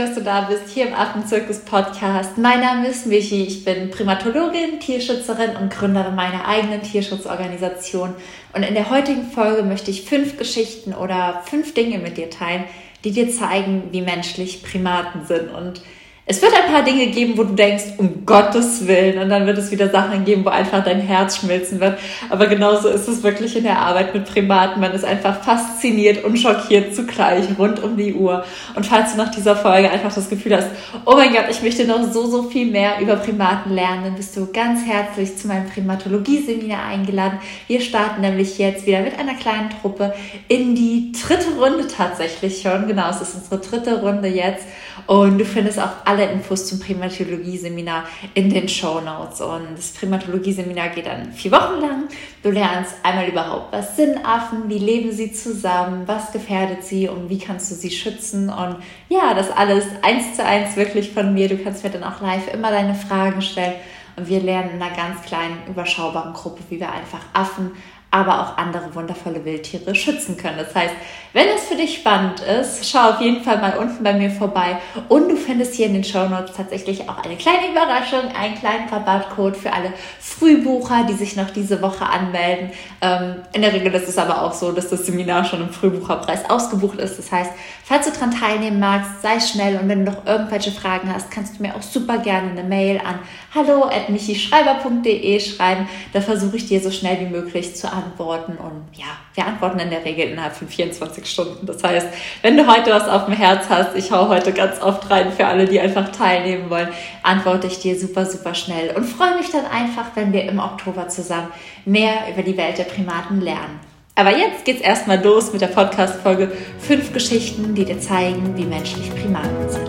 dass du da bist, hier im Affenzirkus Podcast. Mein Name ist Michi, ich bin Primatologin, Tierschützerin und Gründerin meiner eigenen Tierschutzorganisation. Und in der heutigen Folge möchte ich fünf Geschichten oder fünf Dinge mit dir teilen, die dir zeigen, wie menschlich Primaten sind. Und es wird ein paar Dinge geben, wo du denkst, um Gottes Willen, und dann wird es wieder Sachen geben, wo einfach dein Herz schmilzen wird. Aber genauso ist es wirklich in der Arbeit mit Primaten. Man ist einfach fasziniert und schockiert zugleich rund um die Uhr. Und falls du nach dieser Folge einfach das Gefühl hast, oh mein Gott, ich möchte noch so, so viel mehr über Primaten lernen, dann bist du ganz herzlich zu meinem Primatologie-Seminar eingeladen. Wir starten nämlich jetzt wieder mit einer kleinen Truppe in die dritte Runde tatsächlich schon. Genau, es ist unsere dritte Runde jetzt. Und du findest auch alle Infos zum Primatologie-Seminar in den Show Notes. Und das Primatologie-Seminar geht dann vier Wochen lang. Du lernst einmal überhaupt, was sind Affen, wie leben sie zusammen, was gefährdet sie und wie kannst du sie schützen. Und ja, das alles eins zu eins wirklich von mir. Du kannst mir dann auch live immer deine Fragen stellen. Und wir lernen in einer ganz kleinen, überschaubaren Gruppe, wie wir einfach Affen aber auch andere wundervolle Wildtiere schützen können. Das heißt, wenn es für dich spannend ist, schau auf jeden Fall mal unten bei mir vorbei und du findest hier in den Show Notes tatsächlich auch eine kleine Überraschung, einen kleinen Rabattcode für alle Frühbucher, die sich noch diese Woche anmelden. Ähm, in der Regel ist es aber auch so, dass das Seminar schon im Frühbucherpreis ausgebucht ist. Das heißt, falls du daran teilnehmen magst, sei schnell und wenn du noch irgendwelche Fragen hast, kannst du mir auch super gerne eine Mail an hallo@michischreiber.de schreiben. Da versuche ich dir so schnell wie möglich zu antworten und ja, wir antworten in der Regel innerhalb von 24 24 Stunden. Das heißt, wenn du heute was auf dem Herz hast, ich hau heute ganz oft rein für alle, die einfach teilnehmen wollen, antworte ich dir super, super schnell und freue mich dann einfach, wenn wir im Oktober zusammen mehr über die Welt der Primaten lernen. Aber jetzt geht's erstmal los mit der Podcast-Folge Fünf Geschichten, die dir zeigen, wie menschlich Primaten sind.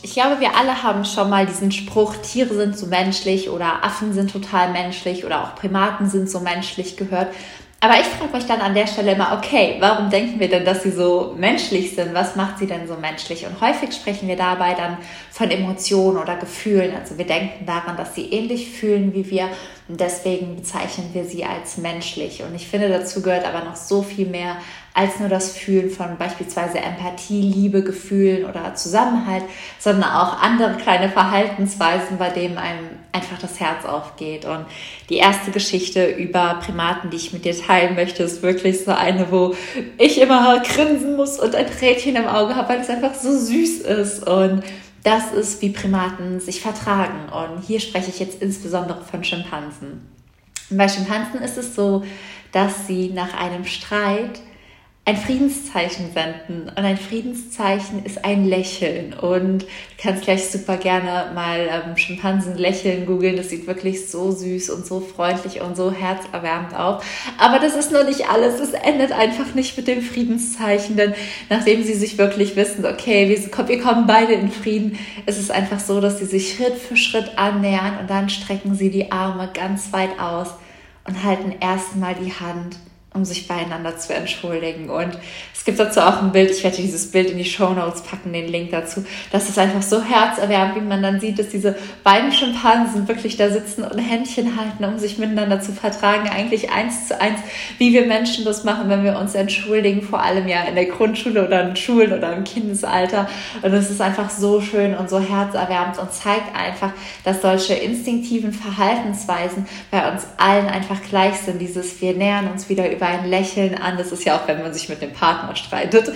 Ich glaube, wir alle haben schon mal diesen Spruch, Tiere sind so menschlich oder Affen sind total menschlich oder auch Primaten sind so menschlich gehört. Aber ich frage mich dann an der Stelle immer, okay, warum denken wir denn, dass sie so menschlich sind? Was macht sie denn so menschlich? Und häufig sprechen wir dabei dann von Emotionen oder Gefühlen. Also wir denken daran, dass sie ähnlich fühlen wie wir und deswegen bezeichnen wir sie als menschlich. Und ich finde, dazu gehört aber noch so viel mehr als nur das Fühlen von beispielsweise Empathie, Liebe, Gefühlen oder Zusammenhalt, sondern auch andere kleine Verhaltensweisen, bei denen einem einfach das Herz aufgeht. Und die erste Geschichte über Primaten, die ich mit dir teilen möchte, ist wirklich so eine, wo ich immer grinsen muss und ein Trädchen im Auge habe, weil es einfach so süß ist. Und das ist, wie Primaten sich vertragen. Und hier spreche ich jetzt insbesondere von Schimpansen. bei Schimpansen ist es so, dass sie nach einem Streit ein Friedenszeichen senden. Und ein Friedenszeichen ist ein Lächeln. Und du kannst gleich super gerne mal ähm, Schimpansen lächeln googeln. Das sieht wirklich so süß und so freundlich und so herzerwärmend aus. Aber das ist nur nicht alles. Es endet einfach nicht mit dem Friedenszeichen. Denn nachdem sie sich wirklich wissen, okay, wir, wir kommen beide in Frieden, ist es einfach so, dass sie sich Schritt für Schritt annähern und dann strecken sie die Arme ganz weit aus und halten erstmal die Hand um sich beieinander zu entschuldigen. Und es gibt dazu auch ein Bild, ich werde dieses Bild in die Show Notes packen, den Link dazu. Das ist einfach so herzerwärmend, wie man dann sieht, dass diese beiden Schimpansen wirklich da sitzen und Händchen halten, um sich miteinander zu vertragen. Eigentlich eins zu eins, wie wir Menschen das machen, wenn wir uns entschuldigen, vor allem ja in der Grundschule oder in Schulen oder im Kindesalter. Und es ist einfach so schön und so herzerwärmend und zeigt einfach, dass solche instinktiven Verhaltensweisen bei uns allen einfach gleich sind. Dieses, wir nähern uns wieder über über ein Lächeln an. Das ist ja auch, wenn man sich mit dem Partner streitet.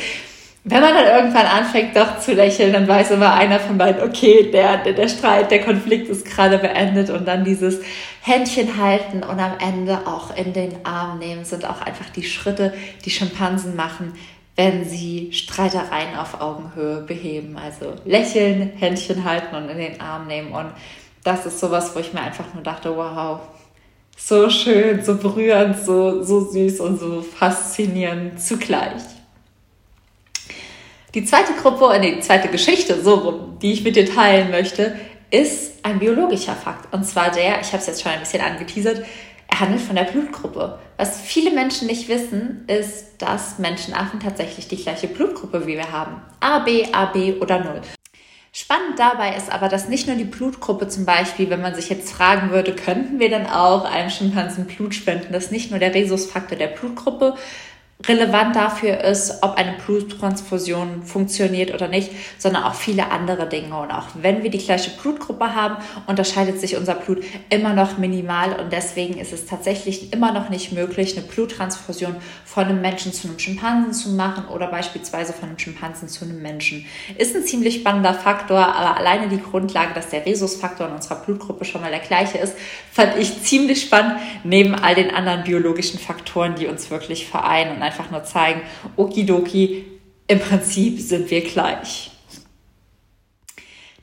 Wenn man dann irgendwann anfängt, doch zu lächeln, dann weiß immer einer von beiden, okay, der, der, der Streit, der Konflikt ist gerade beendet und dann dieses Händchen halten und am Ende auch in den Arm nehmen, sind auch einfach die Schritte, die Schimpansen machen, wenn sie Streitereien auf Augenhöhe beheben. Also lächeln, Händchen halten und in den Arm nehmen. Und das ist sowas, wo ich mir einfach nur dachte, wow, so schön, so berührend, so, so süß und so faszinierend zugleich. Die zweite Gruppe, äh, die zweite Geschichte, so die ich mit dir teilen möchte, ist ein biologischer Fakt. Und zwar der, ich habe es jetzt schon ein bisschen angeteasert, er handelt von der Blutgruppe. Was viele Menschen nicht wissen, ist, dass Menschenaffen tatsächlich die gleiche Blutgruppe wie wir haben. A, B, AB oder 0. Spannend dabei ist aber, dass nicht nur die Blutgruppe zum Beispiel, wenn man sich jetzt fragen würde, könnten wir dann auch einem Schimpansen Blut spenden, dass nicht nur der Rhesusfaktor der Blutgruppe relevant dafür ist, ob eine Bluttransfusion funktioniert oder nicht, sondern auch viele andere Dinge. Und auch wenn wir die gleiche Blutgruppe haben, unterscheidet sich unser Blut immer noch minimal und deswegen ist es tatsächlich immer noch nicht möglich, eine Bluttransfusion von einem Menschen zu einem Schimpansen zu machen oder beispielsweise von einem Schimpansen zu einem Menschen. Ist ein ziemlich spannender Faktor, aber alleine die Grundlage, dass der Rhesusfaktor in unserer Blutgruppe schon mal der gleiche ist, fand ich ziemlich spannend, neben all den anderen biologischen Faktoren, die uns wirklich vereinen einfach nur zeigen, okidoki, im Prinzip sind wir gleich.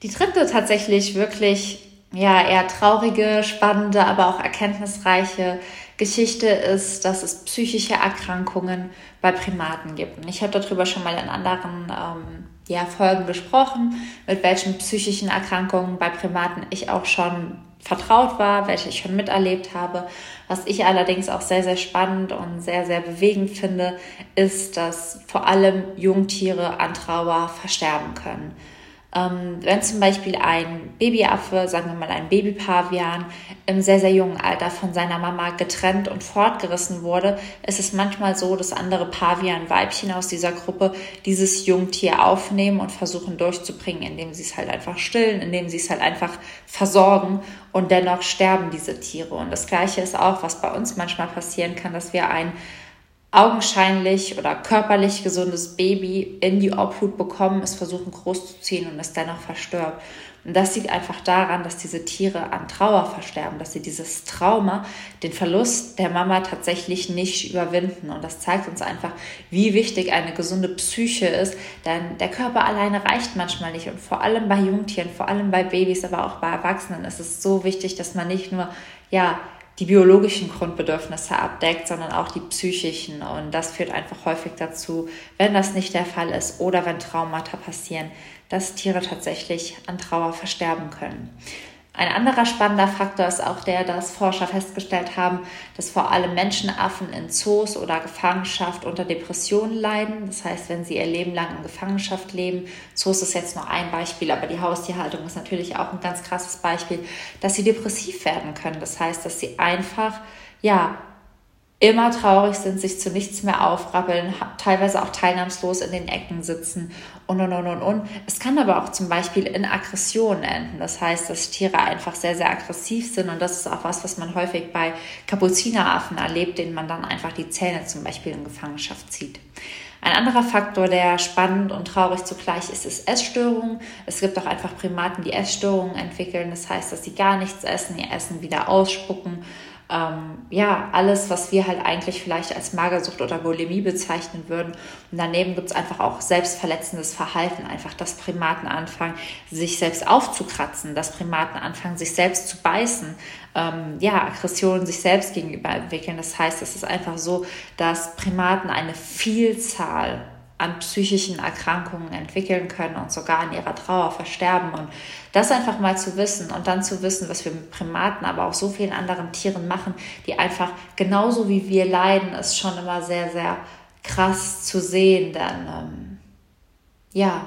Die dritte tatsächlich wirklich ja eher traurige, spannende, aber auch erkenntnisreiche Geschichte ist, dass es psychische Erkrankungen bei Primaten gibt. Und ich habe darüber schon mal in anderen ähm, ja, Folgen gesprochen, mit welchen psychischen Erkrankungen bei Primaten ich auch schon vertraut war, welche ich schon miterlebt habe. Was ich allerdings auch sehr, sehr spannend und sehr, sehr bewegend finde, ist, dass vor allem Jungtiere an Trauer versterben können. Ähm, wenn zum Beispiel ein Babyaffe, sagen wir mal ein Babypavian, im sehr, sehr jungen Alter von seiner Mama getrennt und fortgerissen wurde, ist es manchmal so, dass andere Pavian-Weibchen aus dieser Gruppe dieses Jungtier aufnehmen und versuchen durchzubringen, indem sie es halt einfach stillen, indem sie es halt einfach versorgen und dennoch sterben diese Tiere. Und das Gleiche ist auch, was bei uns manchmal passieren kann, dass wir ein augenscheinlich oder körperlich gesundes Baby in die Obhut bekommen, es versuchen großzuziehen und es dennoch verstirbt. Und das liegt einfach daran, dass diese Tiere an Trauer versterben, dass sie dieses Trauma, den Verlust der Mama tatsächlich nicht überwinden. Und das zeigt uns einfach, wie wichtig eine gesunde Psyche ist, denn der Körper alleine reicht manchmal nicht. Und vor allem bei Jungtieren, vor allem bei Babys, aber auch bei Erwachsenen ist es so wichtig, dass man nicht nur, ja, die biologischen Grundbedürfnisse abdeckt, sondern auch die psychischen. Und das führt einfach häufig dazu, wenn das nicht der Fall ist oder wenn Traumata passieren, dass Tiere tatsächlich an Trauer versterben können. Ein anderer spannender Faktor ist auch der, dass Forscher festgestellt haben, dass vor allem Menschenaffen in Zoos oder Gefangenschaft unter Depressionen leiden. Das heißt, wenn sie ihr Leben lang in Gefangenschaft leben, Zoos ist jetzt nur ein Beispiel, aber die Haustierhaltung ist natürlich auch ein ganz krasses Beispiel, dass sie depressiv werden können. Das heißt, dass sie einfach, ja, immer traurig sind, sich zu nichts mehr aufrappeln, teilweise auch teilnahmslos in den Ecken sitzen und und und und und. Es kann aber auch zum Beispiel in Aggressionen enden. Das heißt, dass Tiere einfach sehr, sehr aggressiv sind und das ist auch was, was man häufig bei Kapuzineraffen erlebt, denen man dann einfach die Zähne zum Beispiel in Gefangenschaft zieht. Ein anderer Faktor, der spannend und traurig zugleich ist, ist Essstörungen. Es gibt auch einfach Primaten, die Essstörungen entwickeln. Das heißt, dass sie gar nichts essen, ihr Essen wieder ausspucken ähm, ja, alles, was wir halt eigentlich vielleicht als Magersucht oder Bulimie bezeichnen würden. Und daneben gibt es einfach auch selbstverletzendes Verhalten, einfach, dass Primaten anfangen, sich selbst aufzukratzen, dass Primaten anfangen, sich selbst zu beißen, ähm, ja, Aggressionen sich selbst gegenüber entwickeln. Das heißt, es ist einfach so, dass Primaten eine Vielzahl an psychischen Erkrankungen entwickeln können und sogar in ihrer Trauer versterben. Und das einfach mal zu wissen und dann zu wissen, was wir mit Primaten, aber auch so vielen anderen Tieren machen, die einfach genauso wie wir leiden, ist schon immer sehr, sehr krass zu sehen. Denn ähm, ja,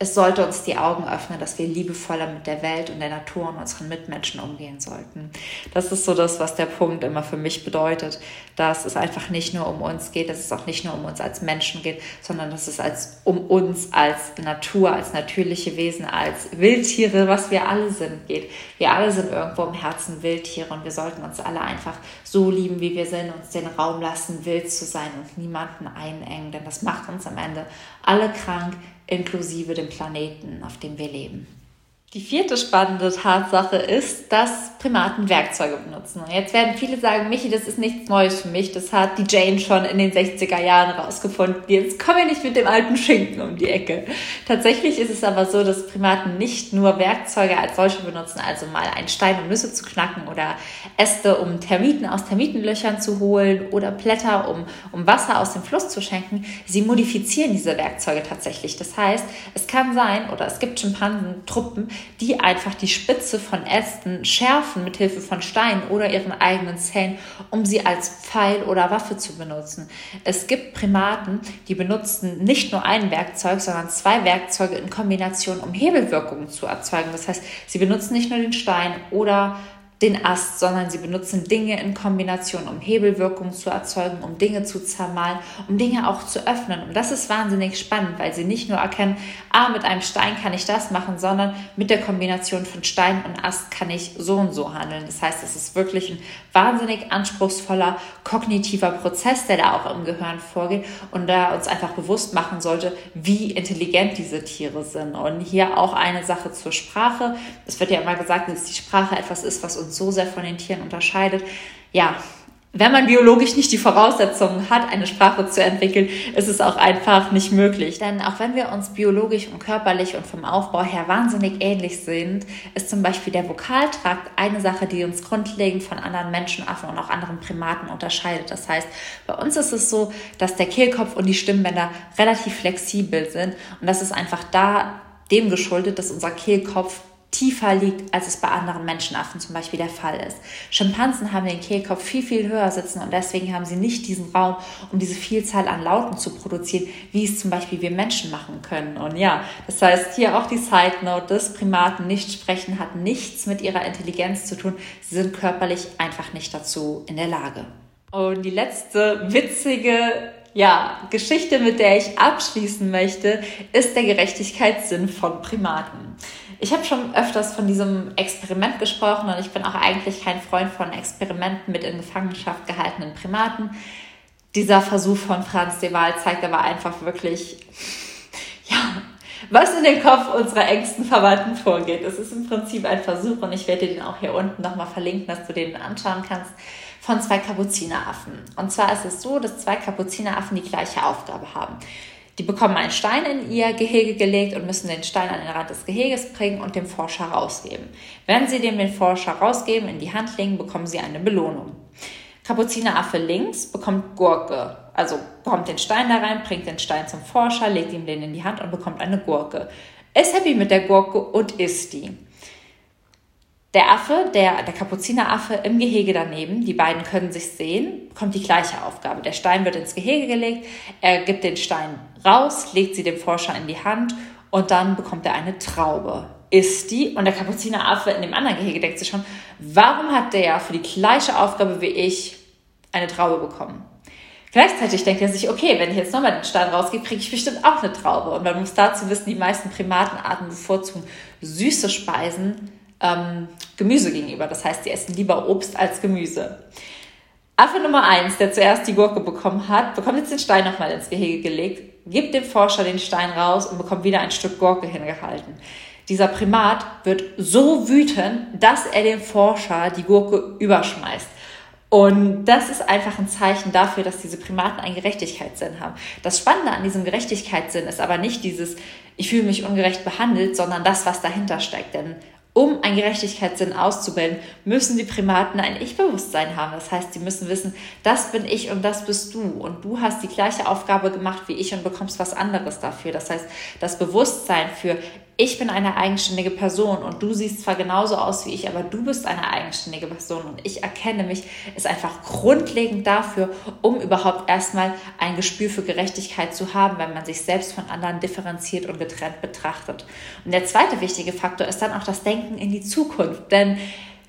es sollte uns die Augen öffnen, dass wir liebevoller mit der Welt und der Natur und unseren Mitmenschen umgehen sollten. Das ist so das, was der Punkt immer für mich bedeutet, dass es einfach nicht nur um uns geht, dass es auch nicht nur um uns als Menschen geht, sondern dass es als, um uns als Natur, als natürliche Wesen, als Wildtiere, was wir alle sind, geht. Wir alle sind irgendwo im Herzen Wildtiere und wir sollten uns alle einfach so lieben, wie wir sind, uns den Raum lassen, wild zu sein und niemanden einengen, denn das macht uns am Ende alle krank, inklusive dem Planeten, auf dem wir leben. Die vierte spannende Tatsache ist, dass Primaten Werkzeuge benutzen. Und jetzt werden viele sagen, Michi, das ist nichts Neues für mich. Das hat die Jane schon in den 60er Jahren rausgefunden. Jetzt kommen wir nicht mit dem alten Schinken um die Ecke. Tatsächlich ist es aber so, dass Primaten nicht nur Werkzeuge als solche benutzen, also mal einen Stein, um Nüsse zu knacken oder Äste, um Termiten aus Termitenlöchern zu holen oder Blätter, um, um Wasser aus dem Fluss zu schenken. Sie modifizieren diese Werkzeuge tatsächlich. Das heißt, es kann sein, oder es gibt Schimpansen, Truppen, die einfach die Spitze von Ästen schärfen mit Hilfe von Steinen oder ihren eigenen Zähnen, um sie als Pfeil oder Waffe zu benutzen. Es gibt Primaten, die benutzen nicht nur ein Werkzeug, sondern zwei Werkzeuge in Kombination, um Hebelwirkungen zu erzeugen. Das heißt, sie benutzen nicht nur den Stein oder den Ast, sondern sie benutzen Dinge in Kombination, um Hebelwirkung zu erzeugen, um Dinge zu zermalen, um Dinge auch zu öffnen. Und das ist wahnsinnig spannend, weil sie nicht nur erkennen, ah, mit einem Stein kann ich das machen, sondern mit der Kombination von Stein und Ast kann ich so und so handeln. Das heißt, es ist wirklich ein wahnsinnig anspruchsvoller kognitiver Prozess, der da auch im Gehirn vorgeht und da uns einfach bewusst machen sollte, wie intelligent diese Tiere sind. Und hier auch eine Sache zur Sprache. Es wird ja immer gesagt, dass die Sprache etwas ist, was uns uns so sehr von den Tieren unterscheidet. Ja, wenn man biologisch nicht die Voraussetzungen hat, eine Sprache zu entwickeln, ist es auch einfach nicht möglich. Denn auch wenn wir uns biologisch und körperlich und vom Aufbau her wahnsinnig ähnlich sind, ist zum Beispiel der Vokaltrakt eine Sache, die uns grundlegend von anderen Menschenaffen und auch anderen Primaten unterscheidet. Das heißt, bei uns ist es so, dass der Kehlkopf und die Stimmbänder relativ flexibel sind und das ist einfach da dem geschuldet, dass unser Kehlkopf tiefer liegt, als es bei anderen Menschenaffen zum Beispiel der Fall ist. Schimpansen haben den Kehlkopf viel, viel höher sitzen und deswegen haben sie nicht diesen Raum, um diese Vielzahl an Lauten zu produzieren, wie es zum Beispiel wir Menschen machen können. Und ja, das heißt hier auch die Side Note, dass Primaten nicht sprechen, hat nichts mit ihrer Intelligenz zu tun. Sie sind körperlich einfach nicht dazu in der Lage. Und die letzte witzige ja, Geschichte, mit der ich abschließen möchte, ist der Gerechtigkeitssinn von Primaten. Ich habe schon öfters von diesem Experiment gesprochen und ich bin auch eigentlich kein Freund von Experimenten mit in Gefangenschaft gehaltenen Primaten. Dieser Versuch von Franz de Waal zeigt aber einfach wirklich, ja, was in dem Kopf unserer engsten Verwandten vorgeht. Es ist im Prinzip ein Versuch und ich werde dir den auch hier unten nochmal verlinken, dass du den anschauen kannst, von zwei Kapuzineraffen. Und zwar ist es so, dass zwei Kapuzineraffen die gleiche Aufgabe haben. Die bekommen einen Stein in ihr Gehege gelegt und müssen den Stein an den Rand des Geheges bringen und dem Forscher rausgeben. Wenn sie dem den Forscher rausgeben, in die Hand legen, bekommen sie eine Belohnung. Kapuzineraffe links bekommt Gurke, also bekommt den Stein da rein, bringt den Stein zum Forscher, legt ihm den in die Hand und bekommt eine Gurke. Ist happy mit der Gurke und isst die. Der Affe, der, der Kapuzineraffe im Gehege daneben, die beiden können sich sehen, bekommt die gleiche Aufgabe. Der Stein wird ins Gehege gelegt, er gibt den Stein raus, legt sie dem Forscher in die Hand und dann bekommt er eine Traube. Ist die und der Kapuzineraffe in dem anderen Gehege denkt sich schon, warum hat der für die gleiche Aufgabe wie ich eine Traube bekommen? Gleichzeitig denkt er sich, okay, wenn ich jetzt nochmal den Stein rausgebe, kriege ich bestimmt auch eine Traube. Und man muss dazu wissen, die meisten Primatenarten bevorzugen süße Speisen ähm, Gemüse gegenüber. Das heißt, sie essen lieber Obst als Gemüse. Affe Nummer eins, der zuerst die Gurke bekommen hat, bekommt jetzt den Stein nochmal ins Gehege gelegt, gibt dem Forscher den Stein raus und bekommt wieder ein Stück Gurke hingehalten. Dieser Primat wird so wütend, dass er dem Forscher die Gurke überschmeißt. Und das ist einfach ein Zeichen dafür, dass diese Primaten einen Gerechtigkeitssinn haben. Das Spannende an diesem Gerechtigkeitssinn ist aber nicht dieses, ich fühle mich ungerecht behandelt, sondern das, was dahinter steckt. Denn um einen Gerechtigkeitssinn auszubilden, müssen die Primaten ein Ich-Bewusstsein haben. Das heißt, sie müssen wissen, das bin ich und das bist du. Und du hast die gleiche Aufgabe gemacht wie ich und bekommst was anderes dafür. Das heißt, das Bewusstsein für ich bin eine eigenständige Person und du siehst zwar genauso aus wie ich, aber du bist eine eigenständige Person und ich erkenne mich, ist einfach grundlegend dafür, um überhaupt erstmal ein Gespür für Gerechtigkeit zu haben, wenn man sich selbst von anderen differenziert und getrennt betrachtet. Und der zweite wichtige Faktor ist dann auch das Denken in die Zukunft, denn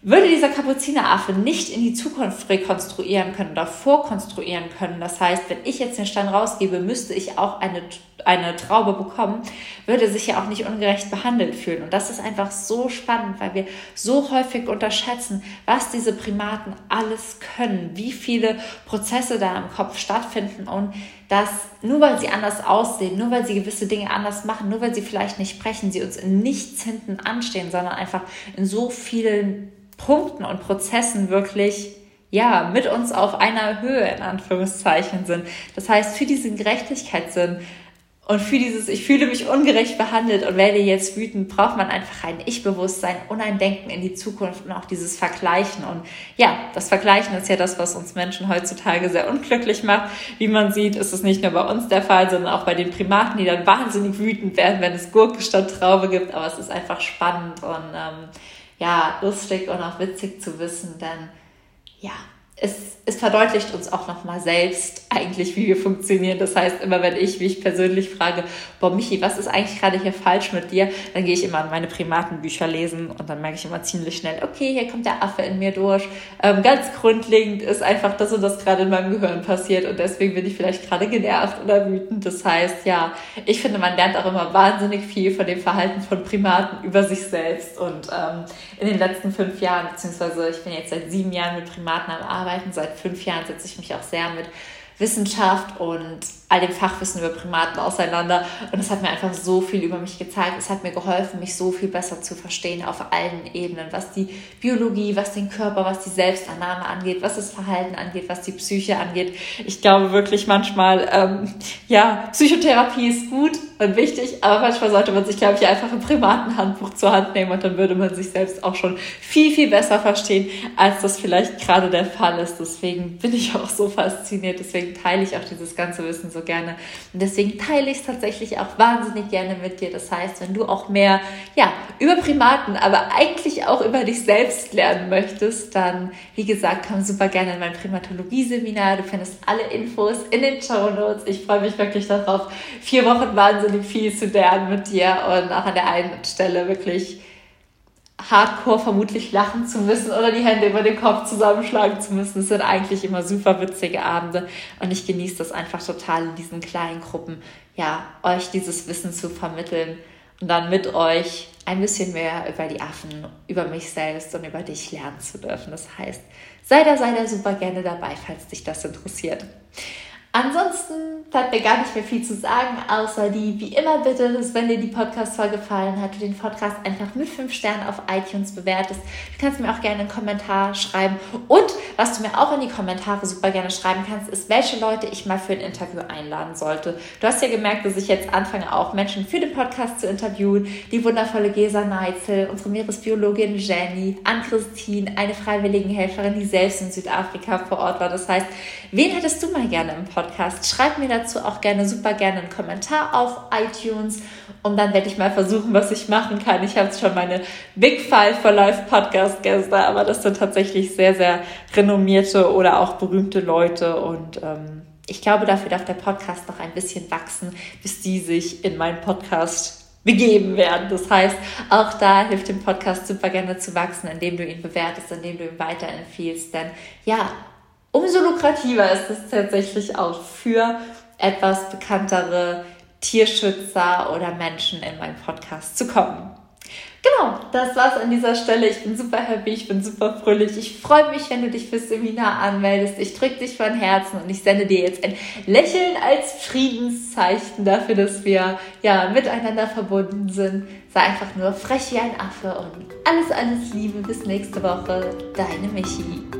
würde dieser Kapuzineraffe nicht in die Zukunft rekonstruieren können oder vorkonstruieren können, das heißt, wenn ich jetzt den Stein rausgebe, müsste ich auch eine, eine Traube bekommen, würde sich ja auch nicht ungerecht behandelt fühlen. Und das ist einfach so spannend, weil wir so häufig unterschätzen, was diese Primaten alles können, wie viele Prozesse da im Kopf stattfinden und dass nur weil sie anders aussehen, nur weil sie gewisse Dinge anders machen, nur weil sie vielleicht nicht sprechen, sie uns in nichts hinten anstehen, sondern einfach in so vielen Punkten und Prozessen wirklich ja, mit uns auf einer Höhe in Anführungszeichen sind. Das heißt, für diesen Gerechtigkeitssinn Und für dieses, ich fühle mich ungerecht behandelt und werde jetzt wütend, braucht man einfach ein Ich-Bewusstsein und ein Denken in die Zukunft und auch dieses Vergleichen. Und ja, das Vergleichen ist ja das, was uns Menschen heutzutage sehr unglücklich macht. Wie man sieht, ist es nicht nur bei uns der Fall, sondern auch bei den Primaten, die dann wahnsinnig wütend werden, wenn es Gurke statt Traube gibt. Aber es ist einfach spannend und ähm, ja, lustig und auch witzig zu wissen, denn ja, es, es verdeutlicht uns auch nochmal selbst eigentlich, wie wir funktionieren. Das heißt, immer wenn ich mich persönlich frage, boah, Michi, was ist eigentlich gerade hier falsch mit dir? Dann gehe ich immer an meine Primatenbücher lesen und dann merke ich immer ziemlich schnell, okay, hier kommt der Affe in mir durch. Ähm, ganz grundlegend ist einfach das und das gerade in meinem Gehirn passiert und deswegen bin ich vielleicht gerade genervt oder wütend. Das heißt, ja, ich finde, man lernt auch immer wahnsinnig viel von dem Verhalten von Primaten über sich selbst und ähm, in den letzten fünf Jahren, beziehungsweise ich bin jetzt seit sieben Jahren mit Primaten am Arbeiten, seit fünf Jahren setze ich mich auch sehr mit Wissenschaft und all dem Fachwissen über Primaten auseinander. Und es hat mir einfach so viel über mich gezeigt. Es hat mir geholfen, mich so viel besser zu verstehen auf allen Ebenen, was die Biologie, was den Körper, was die Selbstannahme angeht, was das Verhalten angeht, was die Psyche angeht. Ich glaube wirklich manchmal, ähm, ja, Psychotherapie ist gut und wichtig, aber manchmal sollte man sich, glaube ich, einfach ein Primatenhandbuch zur Hand nehmen und dann würde man sich selbst auch schon viel, viel besser verstehen, als das vielleicht gerade der Fall ist. Deswegen bin ich auch so fasziniert. Deswegen teile ich auch dieses ganze Wissen so so gerne. Und deswegen teile ich es tatsächlich auch wahnsinnig gerne mit dir. Das heißt, wenn du auch mehr, ja, über Primaten, aber eigentlich auch über dich selbst lernen möchtest, dann, wie gesagt, komm super gerne in mein Primatologie-Seminar. Du findest alle Infos in den Show Notes. Ich freue mich wirklich darauf, vier Wochen wahnsinnig viel zu lernen mit dir und auch an der einen Stelle wirklich hardcore vermutlich lachen zu müssen oder die Hände über den Kopf zusammenschlagen zu müssen. Es sind eigentlich immer super witzige Abende und ich genieße das einfach total in diesen kleinen Gruppen, ja, euch dieses Wissen zu vermitteln und dann mit euch ein bisschen mehr über die Affen, über mich selbst und über dich lernen zu dürfen. Das heißt, sei da, sei da super gerne dabei, falls dich das interessiert. Ansonsten bleibt mir gar nicht mehr viel zu sagen, außer die, wie immer bitte, dass wenn dir die Podcast-Folge gefallen hat, du den Podcast einfach mit 5 Sternen auf iTunes bewertest. Du kannst mir auch gerne einen Kommentar schreiben. Und was du mir auch in die Kommentare super gerne schreiben kannst, ist, welche Leute ich mal für ein Interview einladen sollte. Du hast ja gemerkt, dass ich jetzt anfange, auch Menschen für den Podcast zu interviewen. Die wundervolle Gesa Neitzel, unsere Meeresbiologin Jenny, Ann-Christine, eine Freiwilligenhelferin, die selbst in Südafrika vor Ort war. Das heißt, wen hättest du mal gerne im Podcast? Podcast. Schreib mir dazu auch gerne, super gerne einen Kommentar auf iTunes und dann werde ich mal versuchen, was ich machen kann. Ich habe schon meine Big Five for Life Podcast Gäste, aber das sind tatsächlich sehr, sehr renommierte oder auch berühmte Leute und ähm, ich glaube, dafür darf der Podcast noch ein bisschen wachsen, bis die sich in meinen Podcast begeben werden. Das heißt, auch da hilft dem Podcast super gerne zu wachsen, indem du ihn bewertest, indem du ihn weiterempfiehlst. Denn ja, umso lukrativer ist es tatsächlich auch für etwas bekanntere Tierschützer oder Menschen in meinen Podcast zu kommen. Genau, das war's an dieser Stelle. Ich bin super happy, ich bin super fröhlich. Ich freue mich, wenn du dich fürs Seminar anmeldest. Ich drücke dich von Herzen und ich sende dir jetzt ein Lächeln als Friedenszeichen dafür, dass wir ja miteinander verbunden sind. Sei einfach nur frech wie ein Affe und alles, alles Liebe. Bis nächste Woche. Deine Michi.